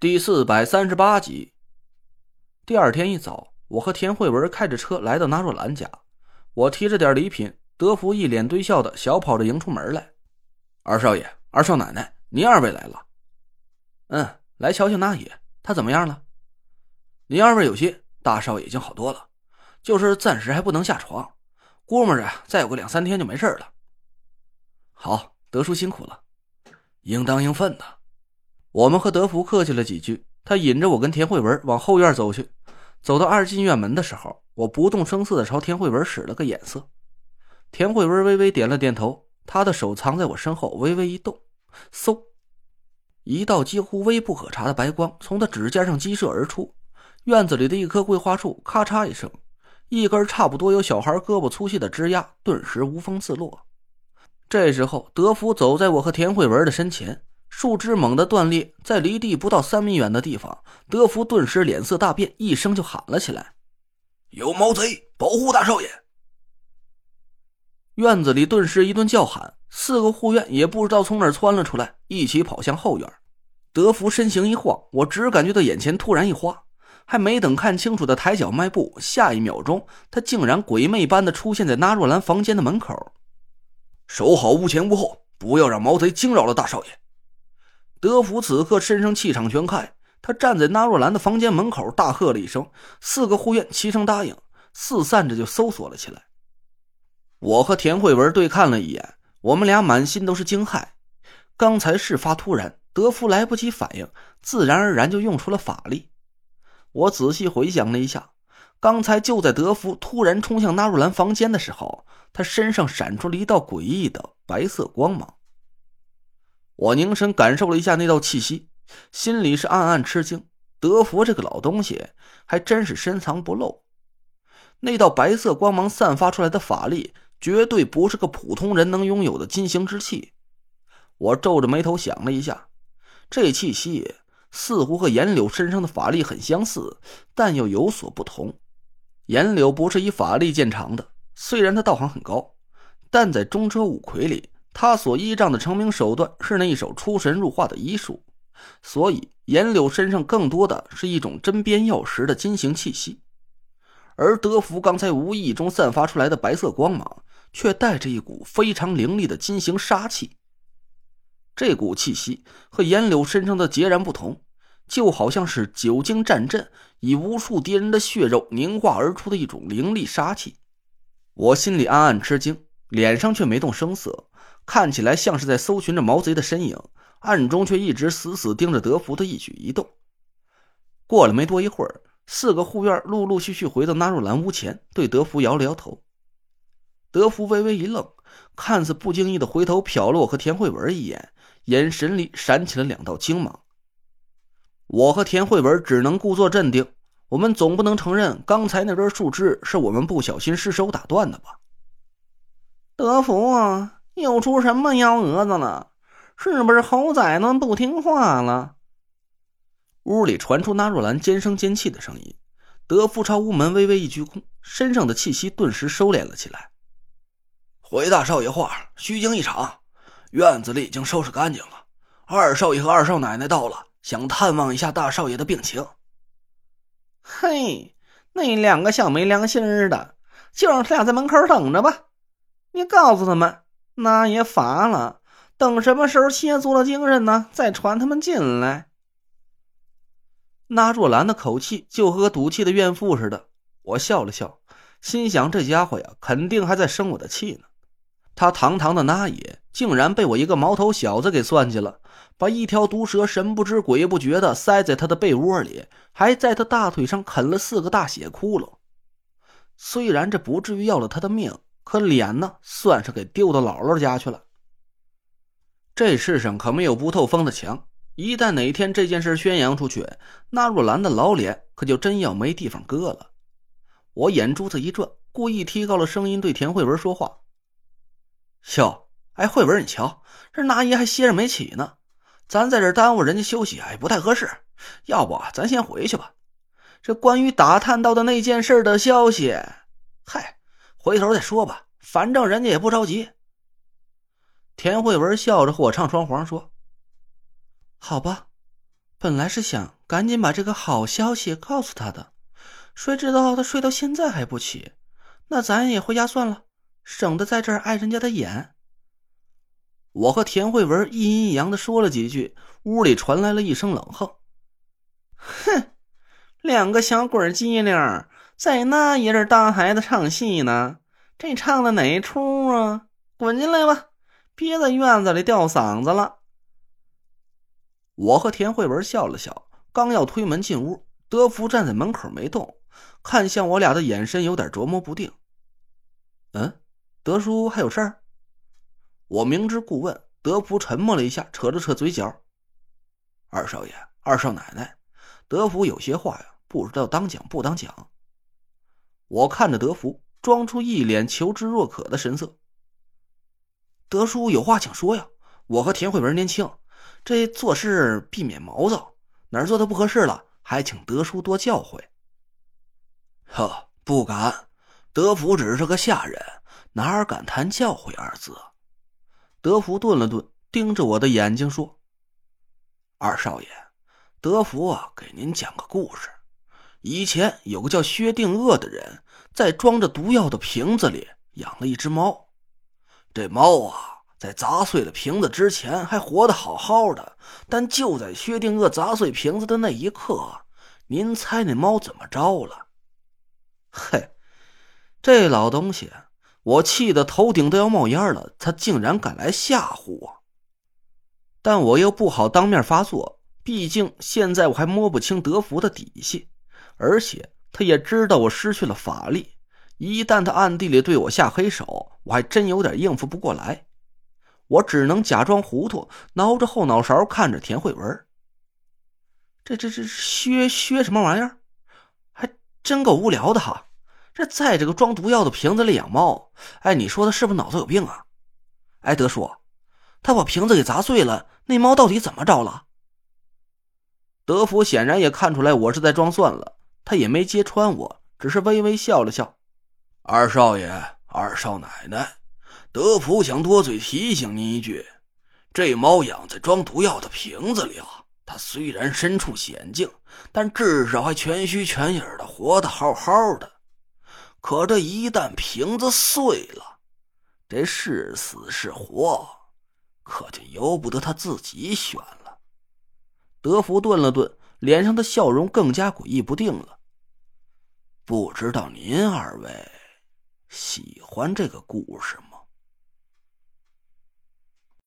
第四百三十八集。第二天一早，我和田慧文开着车来到纳若兰家，我提着点礼品，德福一脸堆笑的小跑着迎出门来。二少爷，二少奶奶，您二位来了。嗯，来瞧瞧那爷，他怎么样了？您二位有心，大少爷已经好多了，就是暂时还不能下床，估摸着再有个两三天就没事了。好，德叔辛苦了，应当应分的。我们和德福客气了几句，他引着我跟田慧文往后院走去。走到二进院门的时候，我不动声色的朝田慧文使了个眼色。田慧文微微点了点头，他的手藏在我身后，微微一动，嗖，一道几乎微不可察的白光从他指尖上激射而出。院子里的一棵桂花树咔嚓一声，一根差不多有小孩胳膊粗细的枝丫顿时无风自落。这时候，德福走在我和田慧文的身前。树枝猛地断裂，在离地不到三米远的地方，德福顿时脸色大变，一声就喊了起来：“有毛贼，保护大少爷！”院子里顿时一顿叫喊，四个护院也不知道从哪儿窜了出来，一起跑向后院。德福身形一晃，我只感觉到眼前突然一花，还没等看清楚的抬脚迈步，下一秒钟，他竟然鬼魅般的出现在纳若兰房间的门口。守好屋前屋后，不要让毛贼惊扰了大少爷。德福此刻身上气场全开，他站在纳若兰的房间门口，大喝了一声，四个护院齐声答应，四散着就搜索了起来。我和田慧文对看了一眼，我们俩满心都是惊骇。刚才事发突然，德福来不及反应，自然而然就用出了法力。我仔细回想了一下，刚才就在德福突然冲向纳若兰房间的时候，他身上闪出了一道诡异的白色光芒。我凝神感受了一下那道气息，心里是暗暗吃惊。德福这个老东西还真是深藏不露。那道白色光芒散发出来的法力，绝对不是个普通人能拥有的金星之气。我皱着眉头想了一下，这气息似乎和颜柳身上的法力很相似，但又有所不同。颜柳不是以法力见长的，虽然他道行很高，但在中车五魁里。他所依仗的成名手段是那一手出神入化的医术，所以颜柳身上更多的是一种针砭药石的金型气息，而德福刚才无意中散发出来的白色光芒，却带着一股非常凌厉的金型杀气。这股气息和颜柳身上的截然不同，就好像是久经战阵，以无数敌人的血肉凝化而出的一种凌厉杀气。我心里暗暗吃惊，脸上却没动声色。看起来像是在搜寻着毛贼的身影，暗中却一直死死盯着德福的一举一动。过了没多一会儿，四个护院陆陆续续回到纳若兰屋前，对德福摇了摇头。德福微微一愣，看似不经意的回头瞟了我和田慧文一眼，眼神里闪起了两道精芒。我和田慧文只能故作镇定，我们总不能承认刚才那根树枝是我们不小心失手打断的吧？德福啊！又出什么幺蛾子了？是不是猴崽子不听话了？屋里传出纳若兰尖声尖气的声音。德福朝屋门微微一鞠躬，身上的气息顿时收敛了起来。回大少爷话，虚惊一场。院子里已经收拾干净了。二少爷和二少奶奶到了，想探望一下大少爷的病情。嘿，那两个小没良心的，就让他俩在门口等着吧。你告诉他们。那也乏了，等什么时候歇足了精神呢？再传他们进来。那若兰的口气就和赌气的怨妇似的。我笑了笑，心想这家伙呀，肯定还在生我的气呢。他堂堂的那爷，竟然被我一个毛头小子给算计了，把一条毒蛇神不知鬼不觉的塞在他的被窝里，还在他大腿上啃了四个大血窟窿。虽然这不至于要了他的命。可脸呢，算是给丢到姥姥家去了。这世上可没有不透风的墙，一旦哪天这件事宣扬出去，那若兰的老脸可就真要没地方搁了。我眼珠子一转，故意提高了声音对田慧文说话：“哟，哎，慧文，你瞧，这那爷还歇着没起呢，咱在这耽误人家休息，哎，不太合适。要不咱先回去吧。这关于打探到的那件事的消息，嗨。”回头再说吧，反正人家也不着急。田慧文笑着和我唱双簧说：“好吧。”本来是想赶紧把这个好消息告诉他的，谁知道他睡到现在还不起，那咱也回家算了，省得在这儿碍人家的眼。我和田慧文一阴一阳的说了几句，屋里传来了一声冷哼：“哼，两个小鬼机灵，在那一阵大孩子唱戏呢，这唱的哪一出啊？滚进来吧，别在院子里吊嗓子了。”我和田慧文笑了笑，刚要推门进屋，德福站在门口没动，看向我俩的眼神有点琢磨不定。嗯，德叔还有事儿？我明知故问，德福沉默了一下，扯了扯嘴角。二少爷，二少奶奶，德福有些话呀，不知道当讲不当讲。我看着德福，装出一脸求知若渴的神色。德叔有话请说呀。我和田慧文年轻，这做事避免毛躁，哪儿做的不合适了，还请德叔多教诲。呵，不敢，德福只是个下人，哪儿敢谈教诲二字。德福顿了顿，盯着我的眼睛说：“二少爷，德福啊，给您讲个故事。以前有个叫薛定谔的人，在装着毒药的瓶子里养了一只猫。这猫啊，在砸碎了瓶子之前还活得好好的，但就在薛定谔砸碎瓶子的那一刻，您猜那猫怎么着了？嘿，这老东西！”我气得头顶都要冒烟了，他竟然敢来吓唬我！但我又不好当面发作，毕竟现在我还摸不清德福的底细，而且他也知道我失去了法力，一旦他暗地里对我下黑手，我还真有点应付不过来。我只能假装糊涂，挠着后脑勺看着田慧文。这这这削削什么玩意儿？还真够无聊的哈！这在这个装毒药的瓶子里养猫，哎，你说他是不是脑子有病啊？哎，德叔，他把瓶子给砸碎了，那猫到底怎么着了？德福显然也看出来我是在装蒜了，他也没揭穿我，只是微微笑了笑。二少爷，二少奶奶，德福想多嘴提醒您一句：这猫养在装毒药的瓶子里啊，它虽然身处险境，但至少还全虚全影的活得好好的。可这一旦瓶子碎了，这是死是活，可就由不得他自己选了。德福顿了顿，脸上的笑容更加诡异不定了。不知道您二位喜欢这个故事吗？